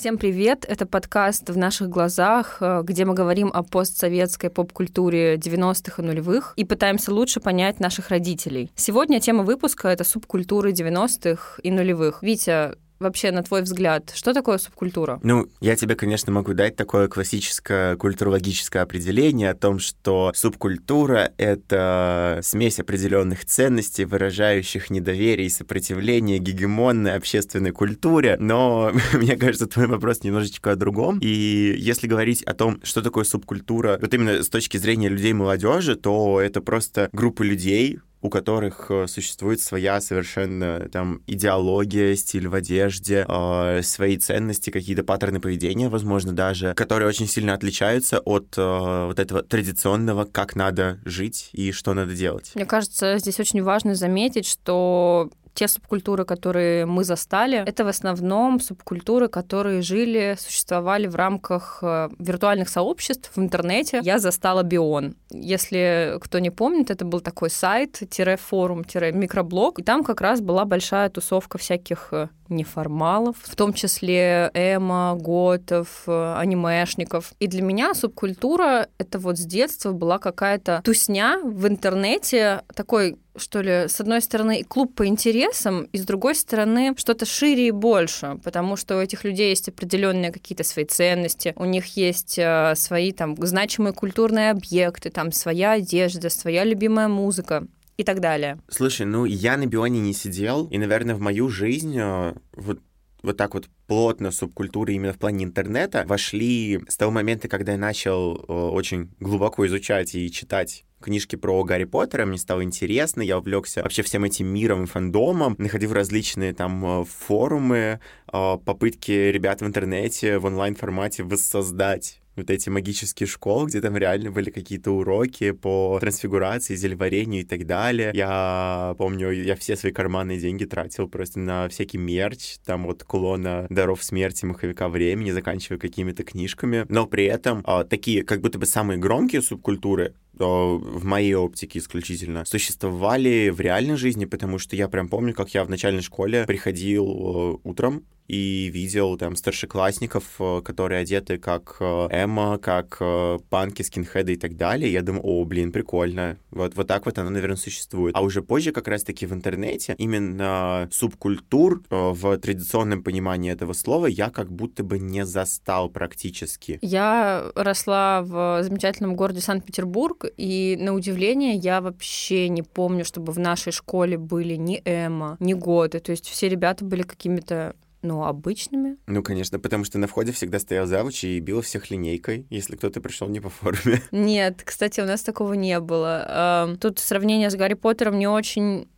Всем привет! Это подкаст «В наших глазах», э, где мы говорим о постсоветской поп-культуре 90-х и нулевых и пытаемся лучше понять наших родителей. Сегодня тема выпуска — это субкультуры 90-х и нулевых. Витя, вообще, на твой взгляд, что такое субкультура? Ну, я тебе, конечно, могу дать такое классическое культурологическое определение о том, что субкультура — это смесь определенных ценностей, выражающих недоверие и сопротивление гегемонной общественной культуре. Но мне кажется, твой вопрос немножечко о другом. И если говорить о том, что такое субкультура, вот именно с точки зрения людей молодежи, то это просто группа людей, у которых э, существует своя совершенно там идеология, стиль в одежде, э, свои ценности, какие-то паттерны поведения, возможно, даже, которые очень сильно отличаются от э, вот этого традиционного, как надо жить и что надо делать. Мне кажется, здесь очень важно заметить, что те субкультуры, которые мы застали, это в основном субкультуры, которые жили, существовали в рамках э, виртуальных сообществ в интернете. Я застала Бион. Если кто не помнит, это был такой сайт, форум, микроблог, и там как раз была большая тусовка всяких э, неформалов, в том числе эмо, готов, э, анимешников. И для меня субкультура — это вот с детства была какая-то тусня в интернете, такой что ли, с одной стороны, клуб по интересам, и с другой стороны, что-то шире и больше, потому что у этих людей есть определенные какие-то свои ценности, у них есть э, свои там значимые культурные объекты, там своя одежда, своя любимая музыка и так далее. Слушай, ну я на Бионе не сидел, и, наверное, в мою жизнь э, вот вот так вот плотно субкультуры именно в плане интернета вошли с того момента, когда я начал э, очень глубоко изучать и читать книжки про Гарри Поттера, мне стало интересно, я увлекся вообще всем этим миром и фандомом, находил различные там э, форумы, попытки ребят в интернете в онлайн-формате воссоздать вот эти магические школы, где там реально были какие-то уроки по трансфигурации, зельварению и так далее. Я помню, я все свои карманные деньги тратил просто на всякий мерч, там вот кулона даров смерти, маховика времени, заканчивая какими-то книжками. Но при этом а, такие, как будто бы самые громкие субкультуры, а, в моей оптике исключительно, существовали в реальной жизни, потому что я прям помню, как я в начальной школе приходил а, утром и видел там старшеклассников, э, которые одеты как э, Эмма, как э, панки, скинхеды и так далее. Я думаю, о, блин, прикольно. Вот, вот так вот оно, наверное, существует. А уже позже как раз-таки в интернете именно субкультур в традиционном понимании этого слова я как будто бы не застал практически. Я росла в замечательном городе Санкт-Петербург, и на удивление я вообще не помню, чтобы в нашей школе были ни Эмма, ни Годы. То есть все ребята были какими-то ну, обычными. Ну, конечно, потому что на входе всегда стоял завуч и бил всех линейкой, если кто-то пришел не по форме. Нет, кстати, у нас такого не было. Тут сравнение с Гарри Поттером не очень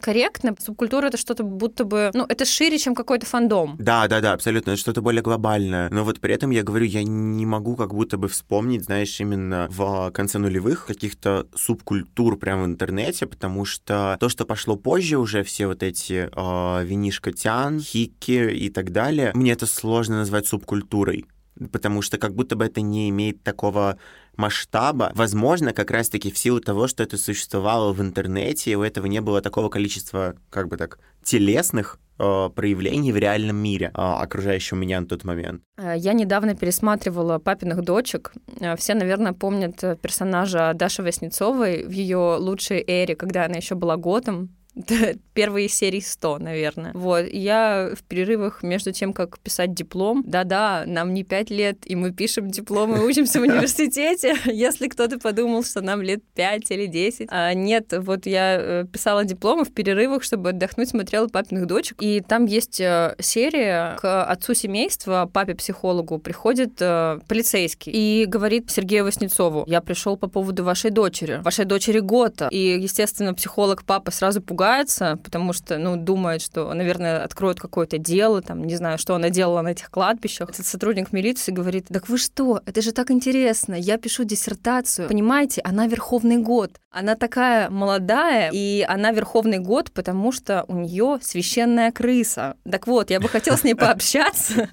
корректно. Субкультура — это что-то будто бы... Ну, это шире, чем какой-то фандом. Да, да, да, абсолютно. Это что-то более глобальное. Но вот при этом я говорю, я не могу как будто бы вспомнить, знаешь, именно в конце нулевых каких-то субкультур прямо в интернете, потому что то, что пошло позже уже, все вот эти э, винишка тян, хики и так далее, мне это сложно назвать субкультурой потому что как будто бы это не имеет такого масштаба. Возможно, как раз-таки в силу того, что это существовало в интернете, и у этого не было такого количества, как бы так, телесных э, проявлений в реальном мире, э, окружающем меня на тот момент. Э, я недавно пересматривала «Папиных дочек». Э, все, наверное, помнят персонажа Даши Васнецовой в ее лучшей эре, когда она еще была готом, первые серии 100, наверное. Вот, и я в перерывах между тем, как писать диплом, да-да, нам не 5 лет, и мы пишем диплом и учимся в университете, если кто-то подумал, что нам лет 5 или 10. А нет, вот я э, писала диплом в перерывах, чтобы отдохнуть, смотрела «Папиных дочек», и там есть э, серия к отцу семейства, папе-психологу, приходит э, полицейский и говорит Сергею Васнецову, я пришел по поводу вашей дочери, вашей дочери Гота. И, естественно, психолог папа сразу пугается, потому что, ну, думает, что, наверное, откроют какое-то дело, там, не знаю, что она делала на этих кладбищах. Этот сотрудник милиции говорит, так вы что, это же так интересно, я пишу диссертацию. Понимаете, она Верховный год. Она такая молодая, и она Верховный год, потому что у нее священная крыса. Так вот, я бы хотела с ней пообщаться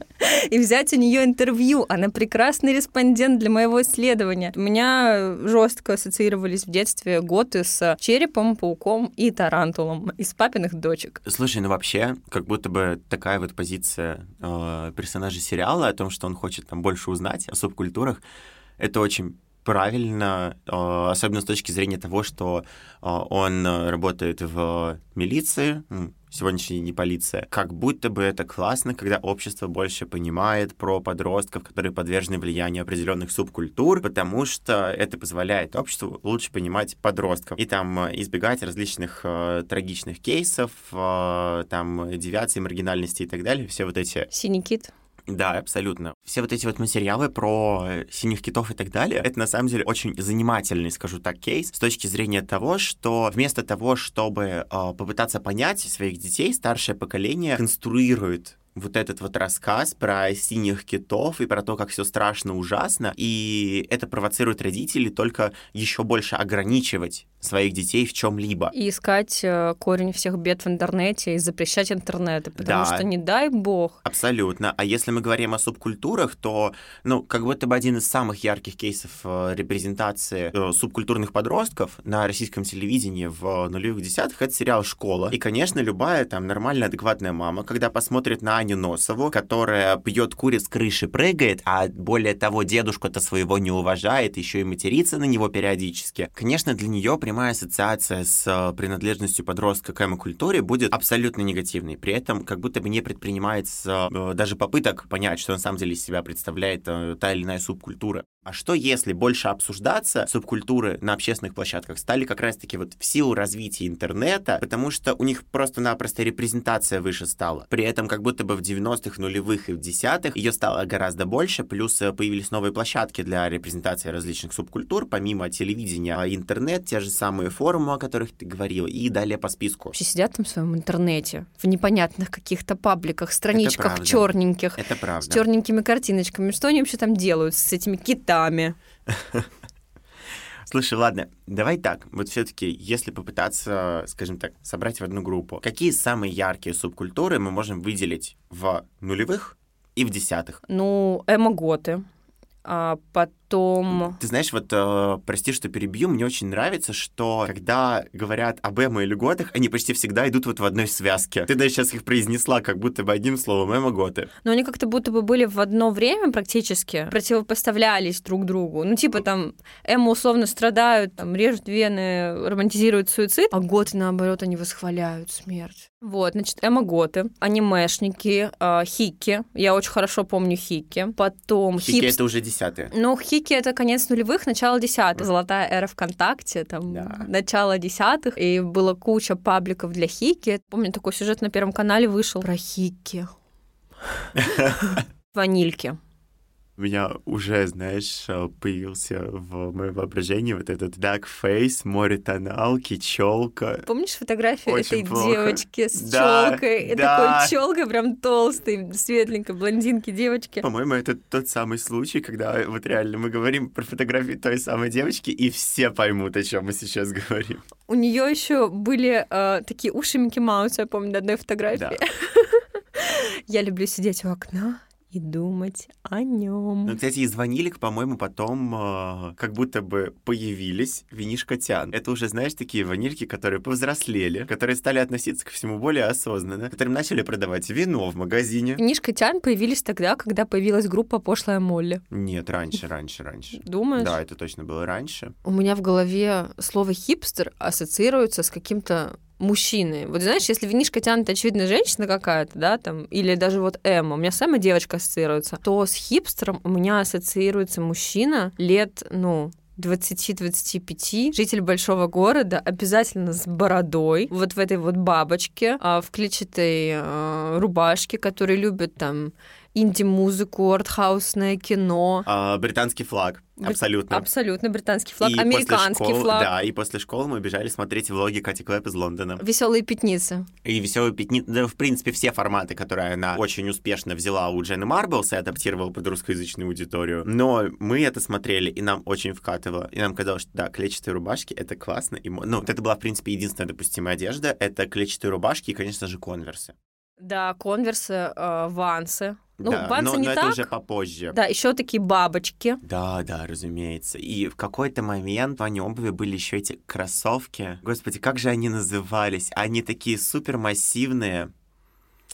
и взять у нее интервью. Она прекрасный респондент для моего исследования. У меня жестко ассоциировались в детстве готы с черепом, пауком и тарантулом из папиных дочек. Слушай, ну вообще, как будто бы такая вот позиция э, персонажа сериала о том, что он хочет там больше узнать о субкультурах, это очень правильно, э, особенно с точки зрения того, что э, он работает в милиции, сегодняшняя не полиция. Как будто бы это классно, когда общество больше понимает про подростков, которые подвержены влиянию определенных субкультур, потому что это позволяет обществу лучше понимать подростков и там э, избегать различных э, трагичных кейсов, э, там девиации, маргинальности и так далее. Все вот эти... Синий кит. Да, абсолютно. Все вот эти вот материалы про синих китов и так далее, это на самом деле очень занимательный, скажу так, кейс с точки зрения того, что вместо того, чтобы э, попытаться понять своих детей, старшее поколение конструирует вот этот вот рассказ про синих китов и про то, как все страшно, ужасно, и это провоцирует родителей только еще больше ограничивать своих детей в чем-либо. И искать э, корень всех бед в интернете и запрещать интернеты, потому да. что не дай бог. Абсолютно. А если мы говорим о субкультурах, то, ну, как будто бы один из самых ярких кейсов э, репрезентации э, субкультурных подростков на российском телевидении в нулевых десятых это сериал «Школа». И, конечно, любая там нормальная, адекватная мама, когда посмотрит на Аню Носову, которая пьет куриц с крыши, прыгает, а более того, дедушку-то своего не уважает, еще и матерится на него периодически, конечно, для нее прямая ассоциация с э, принадлежностью подростка к эмо-культуре будет абсолютно негативной. При этом как будто бы не предпринимается э, даже попыток понять, что на самом деле из себя представляет э, та или иная субкультура. А что если больше обсуждаться субкультуры на общественных площадках стали как раз-таки вот в силу развития интернета, потому что у них просто-напросто репрезентация выше стала. При этом как будто бы в 90-х, нулевых и в десятых ее стало гораздо больше, плюс э, появились новые площадки для репрезентации различных субкультур, помимо телевидения, а интернет, те же самые форумы, о которых ты говорила, и далее по списку. Все сидят там в своем интернете, в непонятных каких-то пабликах, страничках черненьких, Это правда. с черненькими картиночками. Что они вообще там делают с этими китами? Китами. Слушай, ладно, давай так. Вот все-таки, если попытаться, скажем так, собрать в одну группу, какие самые яркие субкультуры мы можем выделить в нулевых и в десятых? Ну, эмо-готы. А потом... Ты знаешь, вот, э, прости, что перебью, мне очень нравится, что когда говорят об эмо и льготах, они почти всегда идут вот в одной связке. Ты даже сейчас их произнесла как будто бы одним словом, эмо-готы. Но они как-то будто бы были в одно время практически, противопоставлялись друг другу. Ну, типа там эмо условно страдают, там режут вены, романтизируют суицид, а готы, наоборот, они восхваляют смерть. Вот, значит, эмо-готы, анимешники, э, хики. Я очень хорошо помню хики. Потом хики хипс... это уже десятые. Ну, хики это конец нулевых, начало десятых. Золотая эра ВКонтакте, там, да. начало десятых. И было куча пабликов для хики. Помню, такой сюжет на Первом канале вышел про хики. Ванильки у меня уже, знаешь, э, появился в моем воображении вот этот face, море тоналки, челка. Помнишь фотографию Очень этой плохо. девочки с да, челкой? Да. Такой челкой прям толстой, светленькой, блондинки девочки. По-моему, это тот самый случай, когда вот реально мы говорим про фотографию той самой девочки, и все поймут, о чем мы сейчас говорим. У нее еще были э, такие уши Микки Мауса, я помню, на одной фотографии. Да. Я люблю сидеть у окна и думать о нем. Ну, кстати, из ванилек, по-моему, потом э, как будто бы появились винишко тян. Это уже, знаешь, такие ванильки, которые повзрослели, которые стали относиться ко всему более осознанно, которым начали продавать вино в магазине. Винишко тян появились тогда, когда появилась группа «Пошлая Молли». Нет, раньше, раньше, раньше. Думаешь? Да, это точно было раньше. У меня в голове слово «хипстер» ассоциируется с каким-то мужчины. Вот знаешь, если винишко тянет, очевидно, женщина какая-то, да, там, или даже вот Эмма, у меня самая девочка ассоциируется, то с хипстером у меня ассоциируется мужчина лет, ну, 20-25, житель большого города, обязательно с бородой, вот в этой вот бабочке, а, в клетчатой а, рубашке, который любит там инди-музыку, артхаусное кино. А, британский флаг. Абсолютно. Абсолютно британский флаг, и американский школы, флаг. Да, и после школы мы бежали смотреть влоги Кати Клэп из Лондона. Веселые пятницы. И веселые пятницы, да, в принципе, все форматы, которые она очень успешно взяла у Дженны Марблс и адаптировала под русскоязычную аудиторию. Но мы это смотрели, и нам очень вкатывало. И нам казалось, что да, клетчатые рубашки — это классно. И, ну, это была, в принципе, единственная допустимая одежда. Это клетчатые рубашки и, конечно же, конверсы. Да, конверсы, э, вансы. Ну, да, вансы но, не но так. это уже попозже. Да, еще такие бабочки. Да, да, разумеется. И в какой-то момент в плане обуви были еще эти кроссовки. Господи, как же они назывались? Они такие супер массивные.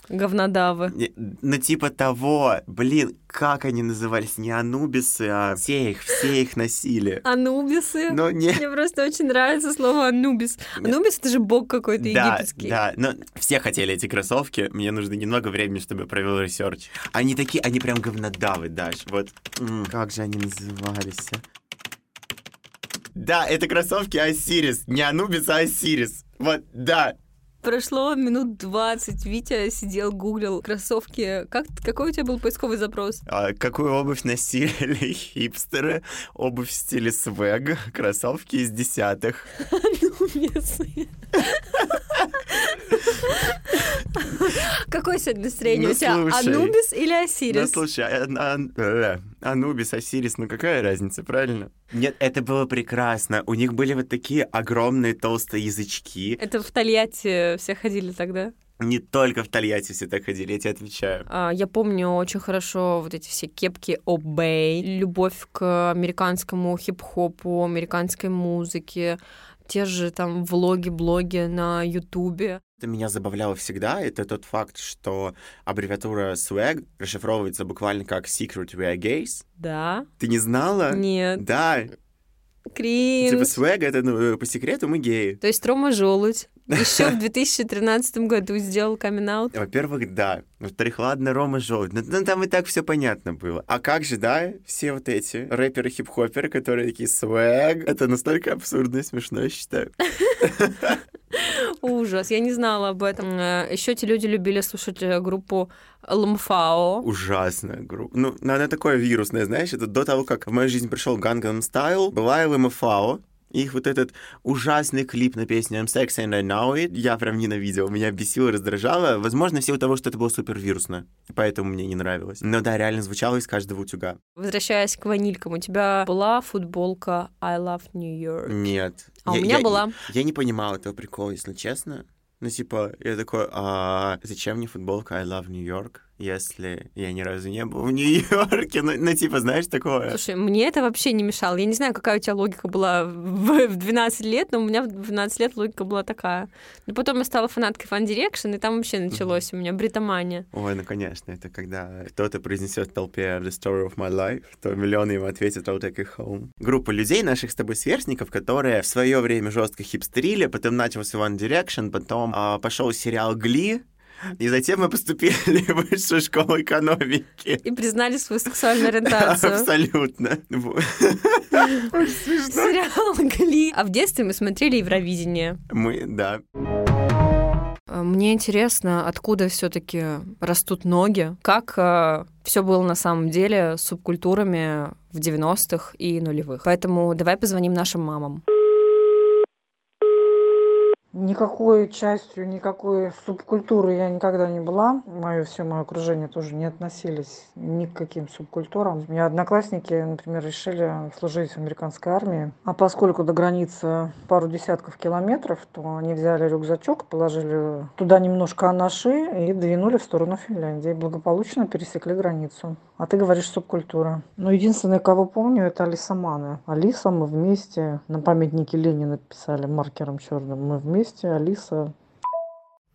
Говнодавы. Ну, типа того, блин, как они назывались? Не анубисы, а все их, все их носили. Анубисы. Но не... Мне просто очень нравится слово анубис. Анубис это же бог какой-то Да, египетский. да, но все хотели эти кроссовки, мне нужно немного времени, чтобы я провел research. Они такие, они прям говнодавы, Даш, вот. Как же они назывались? а? Да, это кроссовки Osiris, не Анубис, а Osiris. Вот, да. Прошло минут 20, Витя сидел, гуглил кроссовки. Как, какой у тебя был поисковый запрос? А какую обувь носили хипстеры? Обувь в стиле swag, кроссовки из десятых. Анубисы. Какое сегодня настроение Ну, у тебя? слушай. Анубис или Ну, Осирис? слушай, а- а- э, Анубис, Осирис, ну какая разница, правильно? Нет, это было прекрасно. У них были вот такие огромные толстые язычки. Это в Тольятти все ходили тогда. Не только в Тольятти все так ходили, я тебе отвечаю. А, Я помню очень хорошо вот эти все кепки Obey, любовь к американскому хип-хопу, американской музыке, те же там влоги, блоги на Ютубе. Это меня забавляло всегда, это тот факт, что аббревиатура swag расшифровывается буквально как Secret We Are Gays. Да? Ты не знала? Нет. Да, Кринж. типа swag это, ну, по секрету мы геи. То есть Рома Желудь еще в 2013 году сделал камин Во-первых, да. Во-вторых, ладно, Рома Желудь. Ну, ну, там и так все понятно было. А как же, да, все вот эти рэперы, хип-хоперы, которые такие swag, это настолько абсурдно и смешно, я считаю. Ужас, я не знала об этом. Еще эти люди любили слушать э, группу Ламфао. Ужасная группа. Ну, она такое вирусное, знаешь, это до того, как в мою жизнь пришел Gangnam Style, была ЛМФАО, их вот этот ужасный клип на песню I'm Sexy and I Know It, я прям ненавидел, меня бесило, раздражало. Возможно, в силу того, что это было супер вирусно, поэтому мне не нравилось. Но да, реально звучало из каждого утюга. Возвращаясь к ванилькам, у тебя была футболка I Love New York? Нет. А у Я- меня я- была. Я не понимал этого прикола, если честно. Ну, типа, я такой, а зачем мне футболка I Love New York, если я ни разу не был в Нью-Йорке? Ну, ну, типа, знаешь, такое... Слушай, мне это вообще не мешало. Я не знаю, какая у тебя логика была в в 12 лет, но у меня в 12 лет логика была такая. Но потом я стала фанаткой One Direction, и там вообще началось у меня бритомания. Ой, ну конечно, это когда кто-то произнесет в толпе The Story of My Life, то миллионы ему ответят I'll take it home. Группа людей, наших с тобой сверстников, которые в свое время жестко хипстерили, потом начался One Direction, потом а, пошел сериал Гли, и затем мы поступили в высшую школу экономики. И признали свою сексуальную ориентацию. Абсолютно. Сериал Гли. А в детстве мы смотрели Евровидение. Мы, да. А, Мне интересно, откуда все-таки растут ноги, как все было на самом деле с субкультурами в 90-х и нулевых. Поэтому давай позвоним нашим мамам. Никакой частью, никакой субкультуры я никогда не была. Мое все мое окружение тоже не относились ни к каким субкультурам. У меня одноклассники, например, решили служить в американской армии. А поскольку до границы пару десятков километров, то они взяли рюкзачок, положили туда немножко анаши и двинули в сторону Финляндии. Благополучно пересекли границу. А ты говоришь субкультура. Ну, единственное, кого помню, это Алиса Маны. Алиса, мы вместе. На памятнике Ленина писали маркером черным. Мы вместе, Алиса.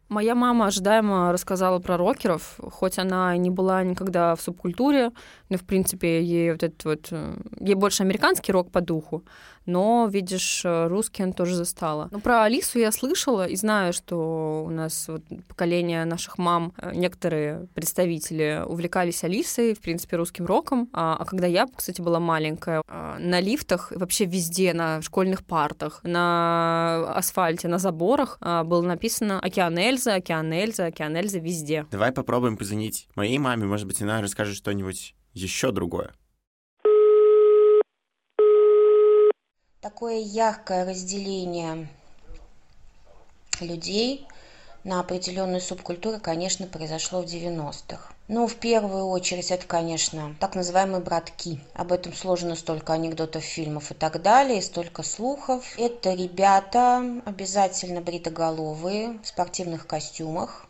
Моя мама ожидаемо рассказала про рокеров, хоть она не была никогда в субкультуре, но, в принципе, ей вот этот вот... э, Ей больше американский рок по духу, но, видишь, э, русский она тоже застала. Ну, про Алису я слышала и знаю, что у нас вот поколение наших мам, э, некоторые представители увлекались Алисой, в принципе, русским роком. А, а когда я, кстати, была маленькая, а, на лифтах, вообще везде, на школьных партах, на асфальте, на заборах а, было написано «Океан Эльза», «Океан Эльза», «Океан Эльза» везде. Давай попробуем позвонить моей маме, может быть, она расскажет что-нибудь еще другое. Такое яркое разделение людей на определенные субкультуры, конечно, произошло в 90-х. Ну, в первую очередь, это, конечно, так называемые братки. Об этом сложено столько анекдотов, фильмов и так далее, и столько слухов. Это ребята обязательно бритоголовые, в спортивных костюмах,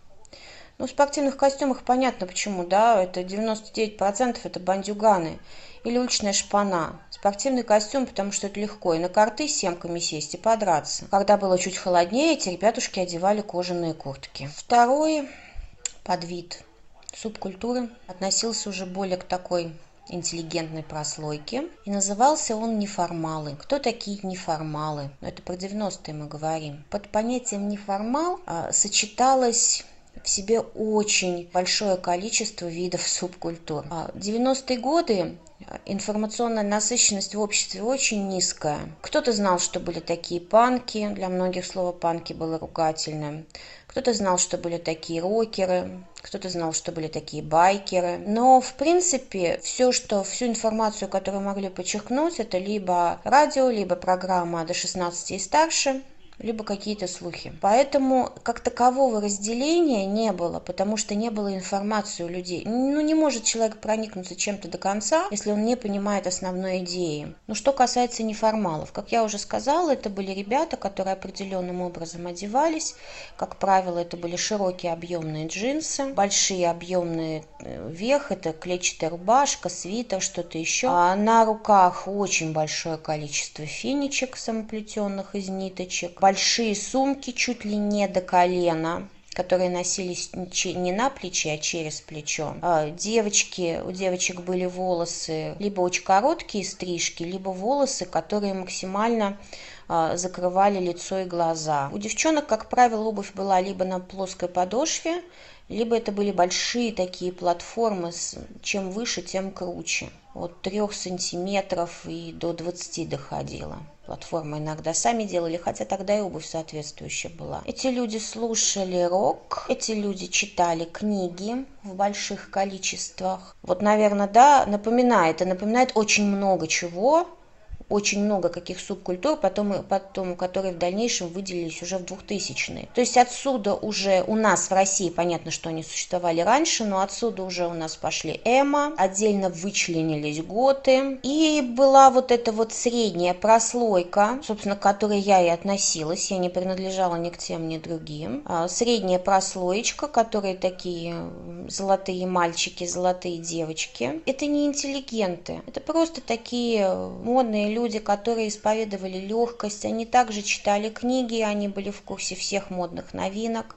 Ну, в спортивных костюмах понятно почему, да, это 99% это бандюганы или уличная шпана. Спортивный костюм, потому что это легко, и на карты с семками сесть и подраться. Когда было чуть холоднее, эти ребятушки одевали кожаные куртки. Второй подвид субкультуры относился уже более к такой интеллигентной прослойки. И назывался он неформалы. Кто такие неформалы? Это про 90-е мы говорим. Под понятием неформал а, сочеталось в себе очень большое количество видов субкультур. 90-е а, годы информационная насыщенность в обществе очень низкая. Кто-то знал, что были такие панки, для многих слово панки было ругательным. Кто-то знал, что были такие рокеры, кто-то знал, что были такие байкеры. Но, в принципе, все, что, всю информацию, которую могли подчеркнуть, это либо радио, либо программа до 16 и старше – либо какие-то слухи. Поэтому как такового разделения не было, потому что не было информации у людей. Ну, не может человек проникнуться чем-то до конца, если он не понимает основной идеи. Но что касается неформалов, как я уже сказала, это были ребята, которые определенным образом одевались. Как правило, это были широкие объемные джинсы, большие объемные э, верх, это клетчатая рубашка, свитер, что-то еще. А на руках очень большое количество финичек самоплетенных из ниточек, большие сумки чуть ли не до колена, которые носились не на плече, а через плечо. А, девочки, у девочек были волосы либо очень короткие стрижки, либо волосы, которые максимально а, закрывали лицо и глаза. У девчонок, как правило, обувь была либо на плоской подошве, либо это были большие такие платформы, чем выше, тем круче. От 3 сантиметров и до 20 доходило платформы иногда сами делали, хотя тогда и обувь соответствующая была. Эти люди слушали рок, эти люди читали книги в больших количествах. Вот, наверное, да, напоминает, и напоминает очень много чего, очень много каких субкультур, потом, потом, которые в дальнейшем выделились уже в 2000-е. То есть отсюда уже у нас в России, понятно, что они существовали раньше, но отсюда уже у нас пошли эмо, отдельно вычленились готы, и была вот эта вот средняя прослойка, собственно, к которой я и относилась, я не принадлежала ни к тем, ни другим. А средняя прослоечка, которые такие золотые мальчики, золотые девочки, это не интеллигенты, это просто такие модные люди, люди, которые исповедовали легкость, они также читали книги, они были в курсе всех модных новинок,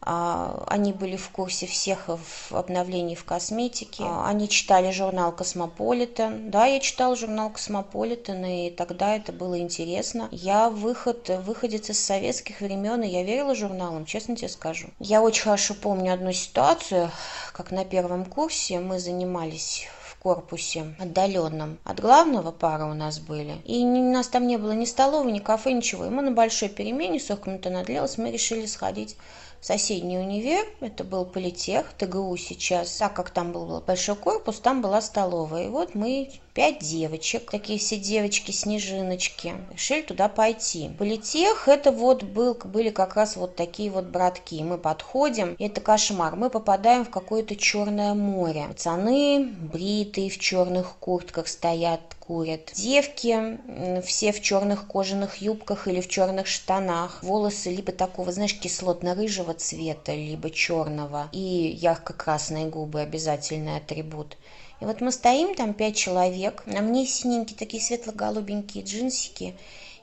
а, они были в курсе всех обновлений в косметике. А, они читали журнал «Космополитен». Да, я читала журнал «Космополитен», и тогда это было интересно. Я выход, выходец из советских времен, и я верила журналам, честно тебе скажу. Я очень хорошо помню одну ситуацию, как на первом курсе мы занимались корпусе отдаленном. От главного пара у нас были. И у нас там не было ни столовой, ни кафе, ничего. И мы на большой перемене, сколько минут надлилось, мы решили сходить соседний универ, это был политех, ТГУ сейчас, так как там был большой корпус, там была столовая. И вот мы пять девочек, такие все девочки-снежиночки, решили туда пойти. Политех, это вот был, были как раз вот такие вот братки. Мы подходим, это кошмар. Мы попадаем в какое-то черное море. Пацаны бритые в черных куртках стоят, курят. Девки все в черных кожаных юбках или в черных штанах. Волосы либо такого, знаешь, кислотно-рыжего цвета, либо черного. И ярко-красные губы обязательный атрибут. И вот мы стоим, там пять человек, на мне синенькие такие светло-голубенькие джинсики,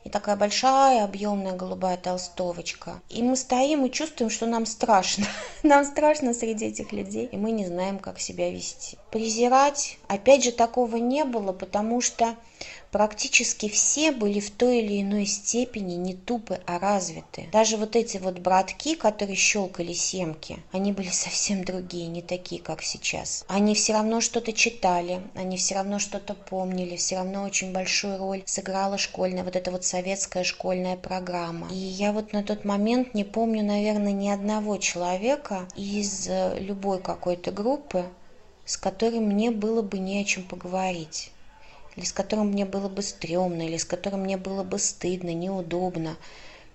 и такая большая объемная голубая толстовочка. И мы стоим и чувствуем, что нам страшно. Нам страшно среди этих людей, и мы не знаем, как себя вести. Презирать, опять же, такого не было, потому что практически все были в той или иной степени не тупы, а развиты. Даже вот эти вот братки, которые щелкали семки, они были совсем другие, не такие, как сейчас. Они все равно что-то читали, они все равно что-то помнили, все равно очень большую роль сыграла школьная, вот эта вот советская школьная программа. И я вот на тот момент не помню, наверное, ни одного человека из э, любой какой-то группы, с которым мне было бы не о чем поговорить или с которым мне было бы стрёмно, или с которым мне было бы стыдно, неудобно.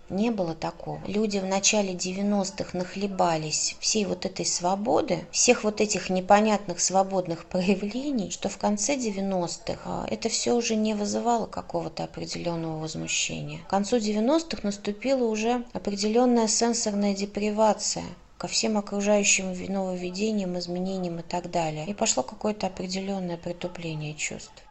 Не было такого. Люди в начале 90-х нахлебались всей вот этой свободы, всех вот этих непонятных свободных проявлений, что в конце 90-х а, это все уже не вызывало какого-то определенного возмущения. К концу 90-х наступила уже определенная сенсорная депривация ко всем окружающим нововведениям, изменениям и так далее. И пошло какое-то определенное притупление чувств.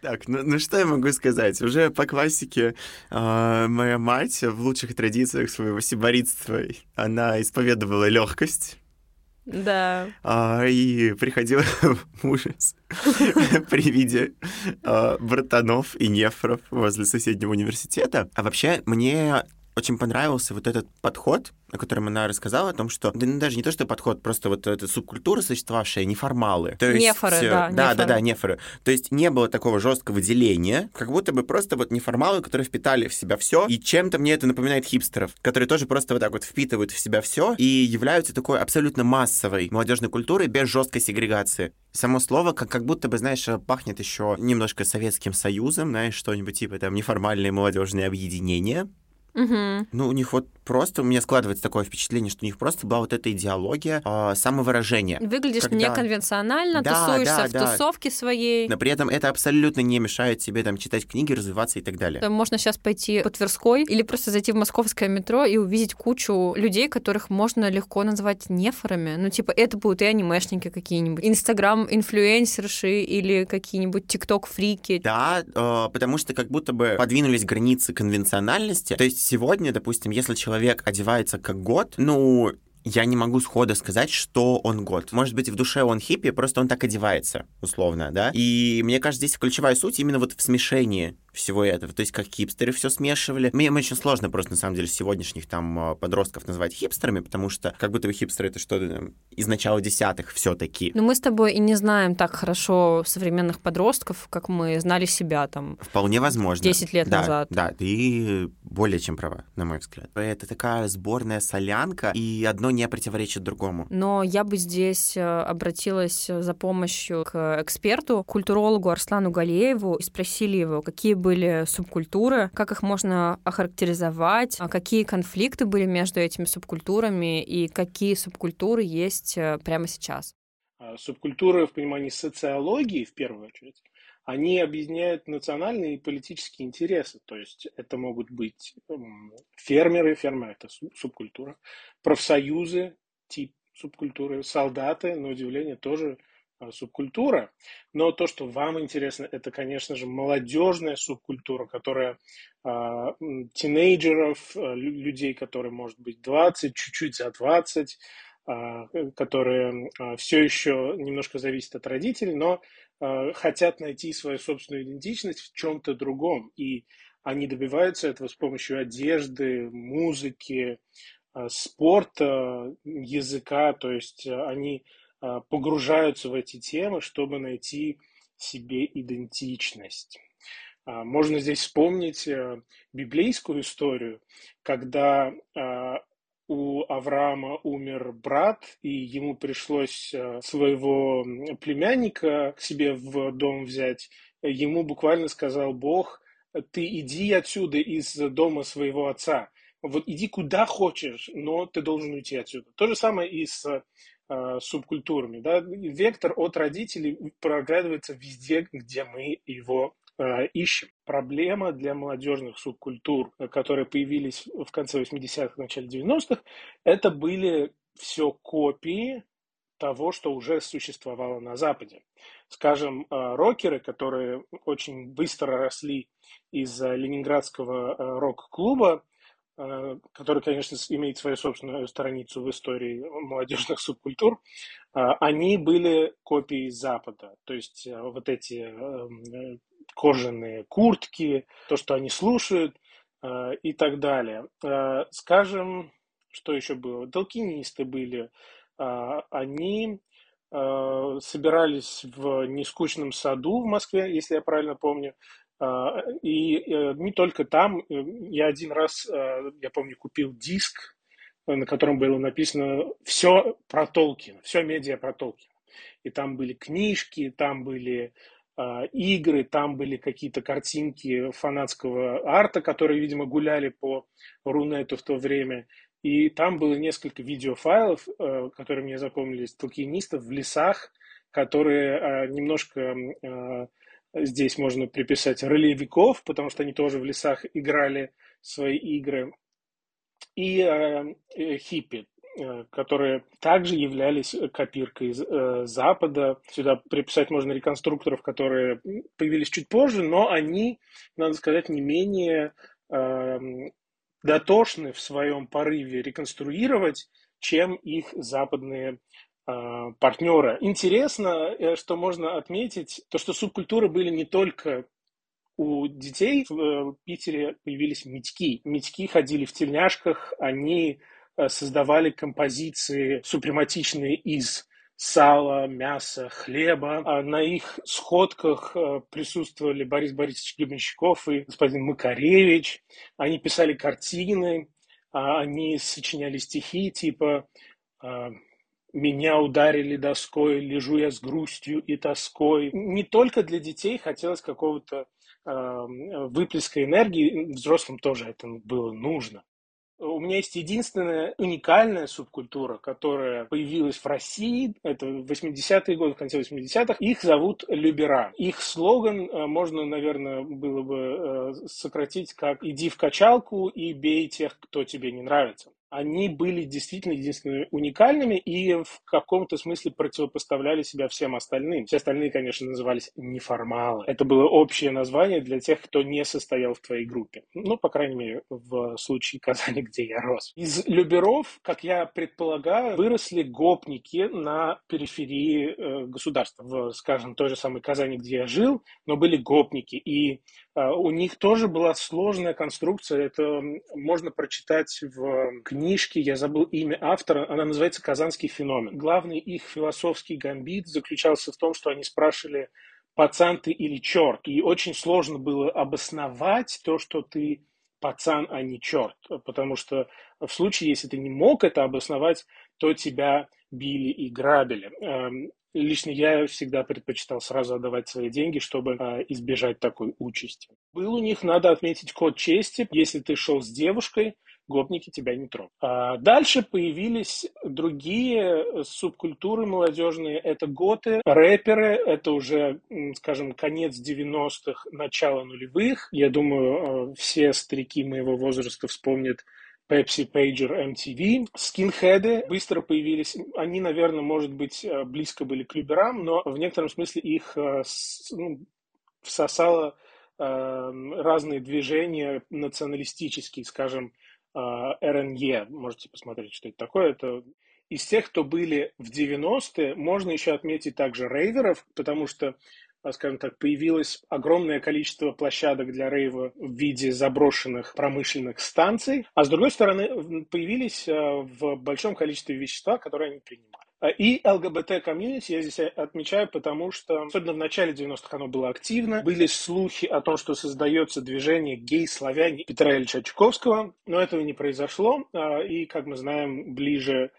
Так, ну, ну что я могу сказать? Уже по классике э, моя мать в лучших традициях своего сиборитства, она исповедовала легкость. Да. А, и приходила в ужас при виде а, братанов и нефров возле соседнего университета. А вообще, мне очень понравился вот этот подход, о котором она рассказала, о том, что да, ну, даже не то, что подход, просто вот эта субкультура существовавшая, неформалы. То есть, нефоры, да. Да, нефоры. да, да, нефоры. То есть не было такого жесткого деления, как будто бы просто вот неформалы, которые впитали в себя все, и чем-то мне это напоминает хипстеров, которые тоже просто вот так вот впитывают в себя все и являются такой абсолютно массовой молодежной культурой без жесткой сегрегации. Само слово как, как будто бы, знаешь, пахнет еще немножко Советским Союзом, знаешь, что-нибудь типа там неформальные молодежные объединения. Угу. Ну, у них вот просто, у меня складывается такое впечатление, что у них просто была вот эта идеология э, самовыражения. Выглядишь когда... неконвенционально, да, тусуешься да, в тусовке своей. Но при этом это абсолютно не мешает тебе там читать книги, развиваться и так далее. Можно сейчас пойти по Тверской или просто зайти в московское метро и увидеть кучу людей, которых можно легко назвать нефорами. Ну, типа, это будут и анимешники какие-нибудь, инстаграм-инфлюенсерши или какие-нибудь тикток-фрики. Да, э, потому что как будто бы подвинулись границы конвенциональности. То есть сегодня, допустим, если человек одевается как год, ну, я не могу схода сказать, что он год. Может быть, в душе он хиппи, просто он так одевается, условно, да? И мне кажется, здесь ключевая суть именно вот в смешении всего этого. То есть как хипстеры все смешивали. Мне, очень сложно просто, на самом деле, сегодняшних там а, подростков назвать хипстерами, потому что как будто бы хипстеры это что-то из начала десятых все таки Но мы с тобой и не знаем так хорошо современных подростков, как мы знали себя там. Вполне возможно. 10 лет да, назад. Да, ты более чем права, на мой взгляд. Это такая сборная солянка, и одно не противоречит другому. Но я бы здесь э, обратилась за помощью к эксперту, культурологу Арслану Галееву, и спросили его, какие были субкультуры, как их можно охарактеризовать, а какие конфликты были между этими субкультурами и какие субкультуры есть э, прямо сейчас. А, субкультуры в понимании социологии, в первую очередь, они объединяют национальные и политические интересы. То есть это могут быть фермеры, фермеры это субкультура, профсоюзы, тип субкультуры, солдаты, на удивление, тоже субкультура. Но то, что вам интересно, это, конечно же, молодежная субкультура, которая э, тинейджеров, э, людей, которые, может быть, 20, чуть-чуть за 20, э, которые э, все еще немножко зависят от родителей, но э, хотят найти свою собственную идентичность в чем-то другом. И они добиваются этого с помощью одежды, музыки, спорта, языка, то есть э, они а, погружаются в эти темы, чтобы найти себе идентичность. А, можно здесь вспомнить э, библейскую историю, когда у Авраама умер брат, и ему пришлось э, своего племянника к себе в дом взять. Ему буквально сказал Бог, ты иди отсюда из дома своего отца. Вот иди куда хочешь, но ты должен уйти отсюда. То же самое и с Э, субкультурами. Да? Вектор от родителей проглядывается везде, где мы его э, ищем. Проблема для молодежных субкультур, которые появились в конце 80-х, начале 90-х, это были все копии того, что уже существовало на Западе. Скажем, э, рокеры, которые очень быстро росли из ленинградского рок-клуба, Э, который, конечно, имеет свою собственную страницу в истории молодежных субкультур, э, они были копией Запада. То есть э, вот эти кожаные куртки, то, что они слушают и так далее. Скажем, что еще было? Толкинисты были. Они собирались в нескучном саду в Москве, если я правильно помню, и э, не только там. Э, я один раз, э, я помню, купил диск, на котором было написано все про Толкина, все медиа про Толкина. И там были книжки, там были а, игры, там были какие-то картинки фанатского арта, которые, видимо, гуляли по Рунету в то время. И там было несколько видеофайлов, которые мне запомнились, толкинистов в лесах, которые немножко Здесь можно приписать ролевиков, потому что они тоже в лесах играли свои игры. И э, э хиппи. э, которые также являлись копиркой из э, Запада. Сюда приписать можно реконструкторов, которые появились чуть позже, но они, надо сказать, не менее э, дотошны в своем порыве реконструировать, чем их западные э, партнеры. Интересно, э, что можно отметить, то, что субкультуры были не только у детей в э, Питере появились медьки. Медьки ходили в тельняшках, они создавали композиции супрематичные из сала, мяса, хлеба. А на их сходках присутствовали Борис Борисович Гребенщиков и господин Макаревич. Они писали картины, а они сочиняли стихи типа меня ударили доской, лежу я с грустью и тоской. Не только для детей хотелось какого-то Эм, выплеска энергии, взрослым тоже это было нужно. У меня есть единственная уникальная субкультура, которая появилась в России, это 80-е годы, в конце 80-х. Их зовут Любера. Их слоган э, можно, наверное, было бы э, сократить как «иди в качалку и бей тех, кто тебе не нравится» они были действительно единственными уникальными и в каком-то смысле противопоставляли себя всем остальным. Все остальные, конечно, назывались неформалы. Это было общее название для тех, кто не состоял в твоей группе. Ну, по крайней мере, в случае Казани, где я рос. Из люберов, как я предполагаю, выросли гопники на периферии э, государства. В, скажем, той же самой Казани, где я жил, но были гопники. И э, у них тоже была сложная конструкция. Это можно прочитать в книге книжки, я забыл имя автора, она называется «Казанский феномен». Главный их философский гамбит заключался в том, что они спрашивали, пацан ты или черт. И очень сложно было обосновать то, что ты пацан, а не черт. Потому что в случае, если ты не мог это обосновать, то тебя били и грабили. Эм, лично я всегда предпочитал сразу отдавать свои деньги, чтобы э, избежать такой участи. Был у них, надо отметить, код чести. Если ты шел с девушкой, гопники тебя не тронут. А дальше появились другие субкультуры молодежные. Это готы, рэперы. Это уже, скажем, конец 90-х, начало нулевых. Я думаю, э, все старики моего возраста вспомнят Pepsi, Pager, MTV. Скинхеды быстро появились. Они, наверное, может быть, э, близко были к люберам, но в некотором смысле их э, ну, всосало разные движения националистические, скажем, РНЕ. Можете посмотреть, что это такое. Это из тех, кто были в 90-е, можно еще отметить также рейверов, потому что, а, скажем так, появилось огромное количество площадок для рейва в виде заброшенных промышленных станций, а с другой стороны появились а, в большом количестве вещества, которые они принимали. А, и ЛГБТ-комьюнити я здесь отмечаю, потому что, особенно в начале 90-х оно было активно. Были слухи о том, что создается движение гей-славяне Петра Ильича Чуковского, но этого не произошло. А, и, как мы знаем, ближе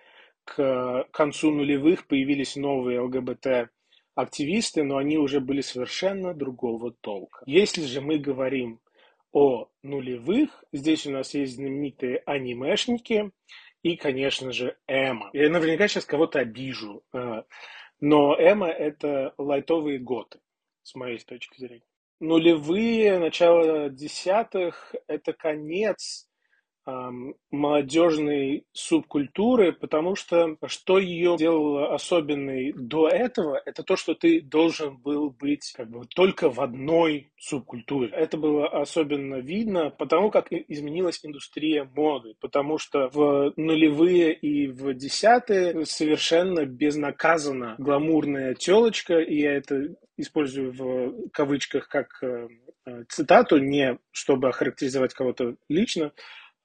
к концу нулевых появились новые ЛГБТ активисты, но они уже были совершенно другого толка. Если же мы говорим о нулевых, здесь у нас есть знаменитые анимешники, и, конечно же, Эма. Я наверняка сейчас кого-то обижу, э, но Эма – это лайтовые готы, с моей точки зрения. Нулевые, начало десятых – это конец молодежной субкультуры, потому что что ее делало особенной до этого, это то, что ты должен был быть как бы только в одной субкультуре. Это было особенно видно потому, как изменилась индустрия моды, потому что в нулевые и в десятые совершенно безнаказанно гламурная телочка, и я это использую в кавычках как э, э, цитату, не чтобы охарактеризовать кого-то лично,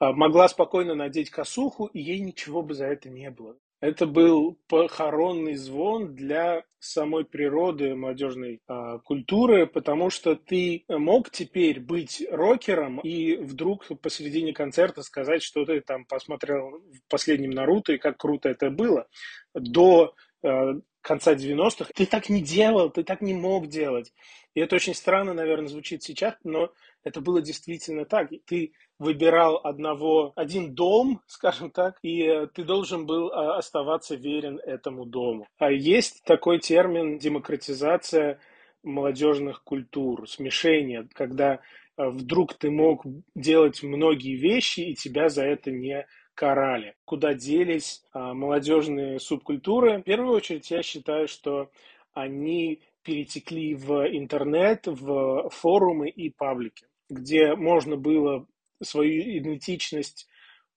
могла спокойно надеть косуху, и ей ничего бы за это не было. Это был похоронный звон для самой природы молодежной э, культуры, потому что ты мог теперь быть рокером и вдруг посередине концерта сказать, что ты там посмотрел в последнем Наруто и как круто это было. До э, конца 90-х ты так не делал, ты так не мог делать. И это очень странно, наверное, звучит сейчас, но это было действительно так. Ты выбирал одного, один дом, скажем так, и э, ты должен был а, оставаться верен этому дому. А есть такой термин демократизация молодежных культур, смешение, когда э, вдруг ты мог делать многие вещи, и тебя за это не карали. Куда делись молодежные субкультуры? В первую очередь я считаю, что они перетекли в интернет, в форумы и паблики, где можно было свою идентичность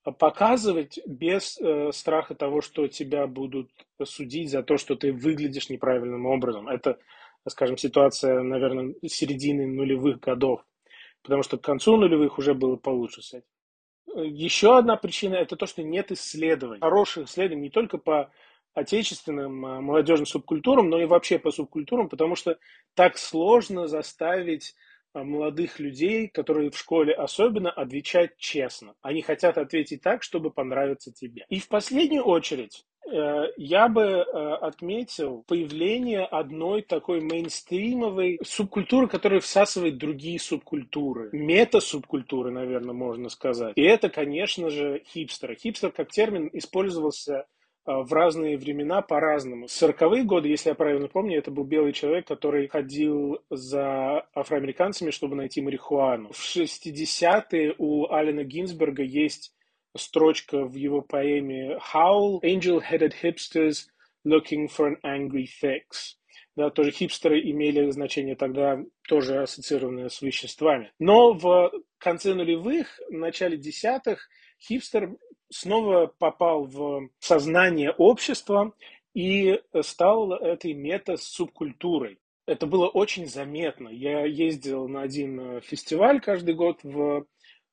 показывать без э, страха того, что тебя будут судить за то, что ты выглядишь неправильным образом. Это, скажем, ситуация, наверное, середины нулевых годов, потому что к концу нулевых уже было получше. Еще одна причина – это то, что нет исследований, хороших исследований не только по отечественным а, молодежным субкультурам, но и вообще по субкультурам, потому что так сложно заставить а, молодых людей, которые в школе особенно, отвечать честно. Они хотят ответить так, чтобы понравиться тебе. И в последнюю очередь э, я бы э, отметил появление одной такой мейнстримовой субкультуры, которая всасывает другие субкультуры. Мета-субкультуры, наверное, можно сказать. И это, конечно же, хипстеры. Хипстер как термин использовался в разные времена по-разному. 40-е годы, если я правильно помню, это был белый человек, который ходил за афроамериканцами, чтобы найти марихуану. В 60-е у Алина Гинзберга есть строчка в его поэме «Howl, angel-headed hipsters looking for an angry fix». Да, тоже хипстеры имели значение тогда тоже ассоциированное с веществами. Но в конце нулевых, начале десятых хипстер снова попал в сознание общества и стал этой мета-субкультурой. Это было очень заметно. Я ездил на один э, фестиваль каждый год в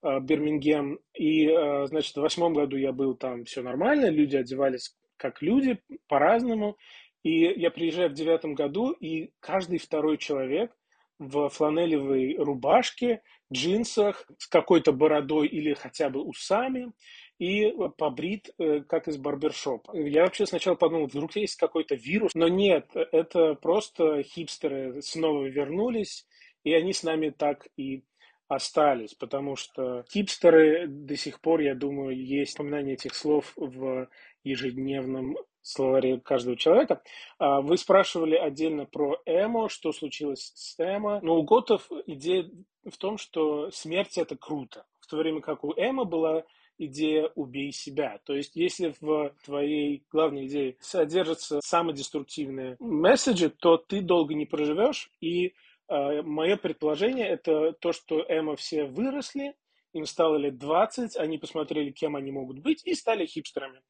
э, Бирмингем, и, э, значит, в восьмом году я был там, все нормально, люди одевались как люди, по-разному. И я приезжаю в девятом году, и каждый второй человек в фланелевой рубашке, джинсах, с какой-то бородой или хотя бы усами, и побрит, э, как из барбершопа. Я вообще сначала подумал, вдруг есть какой-то вирус, но нет, это просто хипстеры снова вернулись, и они с нами так и остались, потому что хипстеры до сих пор, я думаю, есть упоминание этих слов в ежедневном словаре каждого человека. А, вы спрашивали отдельно про эмо, что случилось с эмо. Но у готов идея в том, что смерть это круто. В то время как у эмо была идея «убей себя». То есть, если в твоей главной идее содержатся самодеструктивные месседжи, то ты долго не проживешь. И э, мое предположение – это то, что Эмо все выросли, им стало лет 20, они посмотрели, кем они могут быть, и стали хипстерами.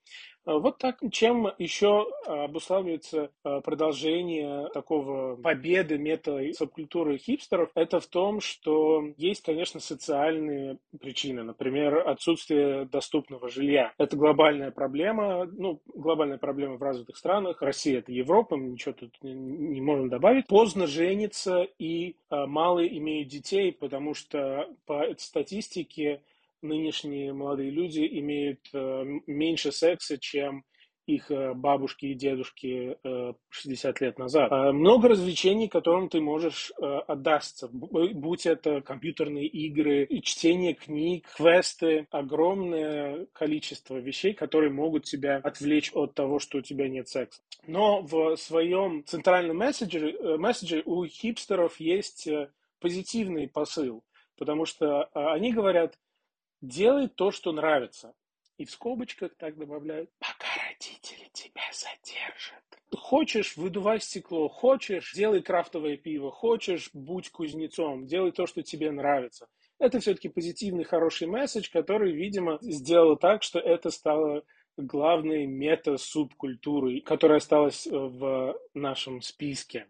А, вот так. Чем еще обуславливается а, продолжение такого победы мета-субкультуры хипстеров? Это в том, что есть, конечно, социальные причины. Например, отсутствие доступного жилья. Это глобальная проблема. Ну, глобальная проблема в развитых странах. Россия – это Европа, мы ничего тут не можем добавить. Поздно женится и мало имеют детей, потому что по статистике нынешние молодые люди имеют э, меньше секса, чем их э, бабушки и дедушки 60 э, лет назад. Много развлечений, которым ты можешь отдаться, будь это компьютерные игры, чтение книг, квесты, огромное количество вещей, которые могут тебя отвлечь от того, что у тебя нет секса. Но в своем центральном месседже, месседже у хипстеров есть позитивный посыл, потому что они говорят, делай то, что нравится. И в скобочках так добавляют, пока родители тебя задержат. Хочешь, выдувай стекло, хочешь, делай крафтовое пиво, хочешь, будь кузнецом, делай то, что тебе нравится. Это все-таки позитивный, хороший месседж, который, видимо, сделал так, что это стало главной мета-субкультурой, которая осталась в нашем списке.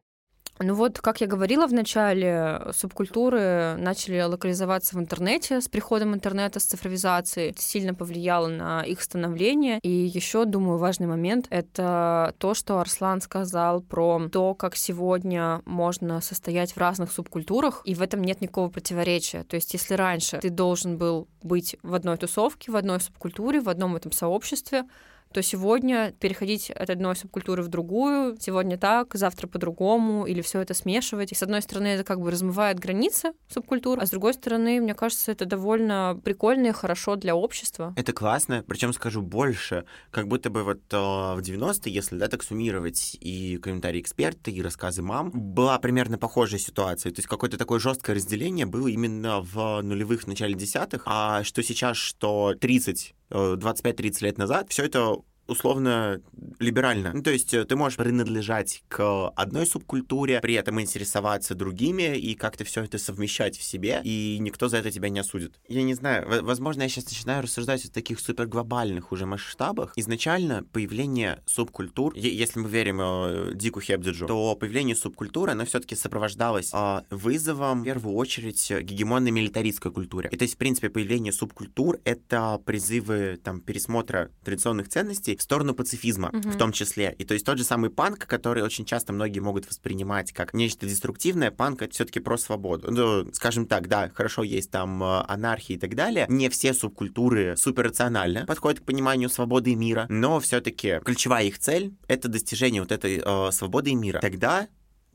Ну вот, как я говорила в начале, субкультуры начали локализоваться в интернете с приходом интернета, с цифровизацией. Это сильно повлияло на их становление. И еще, думаю, важный момент — это то, что Арслан сказал про то, как сегодня можно состоять в разных субкультурах, и в этом нет никакого противоречия. То есть если раньше ты должен был быть в одной тусовке, в одной субкультуре, в одном этом сообществе, то сегодня переходить от одной субкультуры в другую, сегодня так, завтра по-другому, или все это смешивать. И с одной стороны, это как бы размывает границы субкультур, а с другой стороны, мне кажется, это довольно прикольно и хорошо для общества. Это классно, причем скажу больше, как будто бы вот э, в 90-е, если да, так суммировать и комментарии эксперта, и рассказы мам, была примерно похожая ситуация. То есть какое-то такое жесткое разделение было именно в нулевых, в начале десятых, а что сейчас, что 30 25-30 лет назад, все это условно либерально. Ну, то есть э, ты можешь принадлежать к одной субкультуре, при этом интересоваться другими и как-то все это совмещать в себе, и никто за это тебя не осудит. Я не знаю, возможно, я сейчас начинаю рассуждать о таких суперглобальных уже масштабах. Изначально появление субкультур, если мы верим э, Дику Хебдиджу, то появление субкультуры, оно все-таки сопровождалось э, вызовом, в первую очередь, гегемонной милитаристской культуре. И то есть, в принципе, появление субкультур — это призывы там пересмотра традиционных ценностей в сторону пацифизма mm-hmm. в том числе. И то есть тот же самый панк, который очень часто многие могут воспринимать как нечто деструктивное, панк — это все-таки про свободу. Ну, скажем так, да, хорошо, есть там э, анархия и так далее. Не все субкультуры суперрационально подходят к пониманию свободы и мира, но все-таки ключевая их цель — это достижение вот этой э, свободы и мира. Тогда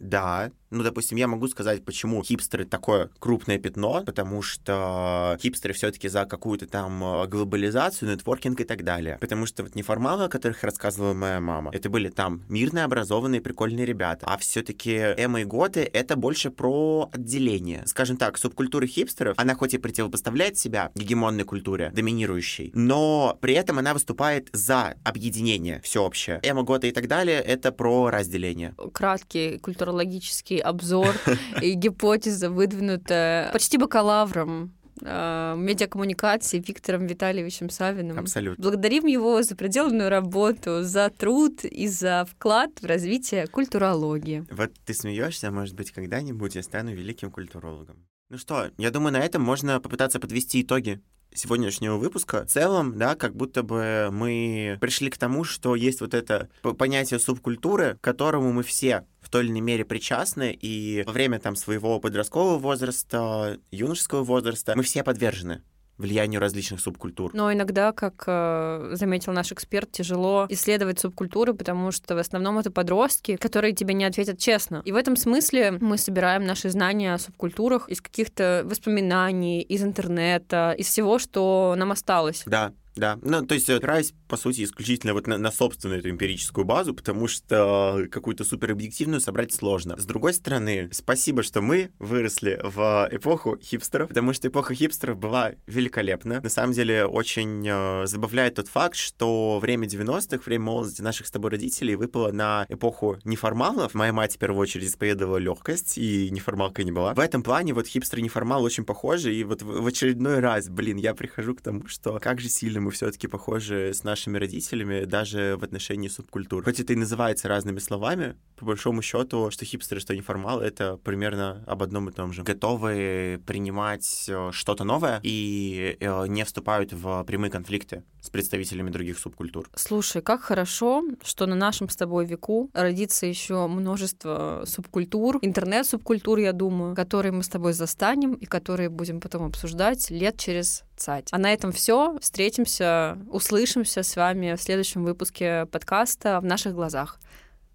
да, ну, допустим, я могу сказать, почему хипстеры такое крупное пятно, потому что хипстеры все-таки за какую-то там э, глобализацию, нетворкинг и так далее. Потому что вот неформалы, о которых рассказывала моя мама, это были там мирные, образованные, прикольные ребята. А все-таки Эма и Готы — это больше про отделение. Скажем так, субкультура хипстеров, она хоть и противопоставляет себя гегемонной культуре, доминирующей, но при этом она выступает за объединение всеобщее. Эма, Готы и так далее — это про разделение. Краткий культурологический обзор и гипотеза, выдвинутая почти бакалавром э, медиакоммуникации Виктором Витальевичем Савиным. Абсолютно. Благодарим его за проделанную работу, за труд и за вклад в развитие культурологии. Вот ты смеешься, может быть, когда-нибудь я стану великим культурологом. Ну что, я думаю, на этом можно попытаться подвести итоги сегодняшнего выпуска. В целом, да, как будто бы мы пришли к тому, что есть вот это понятие субкультуры, к которому мы все в той или иной мере причастны, и во время там своего подросткового возраста, юношеского возраста мы все подвержены влиянию различных субкультур. Но иногда, как э, заметил наш эксперт, тяжело исследовать субкультуры, потому что в основном это подростки, которые тебе не ответят честно. И в этом смысле мы собираем наши знания о субкультурах из каких-то воспоминаний, из интернета, из всего, что нам осталось. Да, да, ну, то есть опираясь, по сути, исключительно вот на, на собственную эту эмпирическую базу, потому что какую-то суперобъективную собрать сложно. С другой стороны, спасибо, что мы выросли в эпоху хипстеров, потому что эпоха хипстеров была великолепна. На самом деле, очень э, забавляет тот факт, что время 90-х, время молодости наших с тобой родителей выпало на эпоху неформалов. Моя мать, в первую очередь, исповедовала легкость, и неформалка не была. В этом плане вот хипстер и неформал очень похожи, и вот в, в очередной раз, блин, я прихожу к тому, что как же сильно мы все-таки похожи с нашими родителями даже в отношении субкультур. Хоть это и называется разными словами, по большому счету, что хипстеры, что неформалы, это примерно об одном и том же. Готовы принимать э, что-то новое и э, не вступают в прямые конфликты с представителями других субкультур. Слушай, как хорошо, что на нашем с тобой веку родится еще множество субкультур, интернет-субкультур, я думаю, которые мы с тобой застанем и которые будем потом обсуждать лет через цать. А на этом все. Встретимся, услышимся с вами в следующем выпуске подкаста «В наших глазах».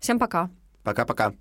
Всем пока. Пока-пока.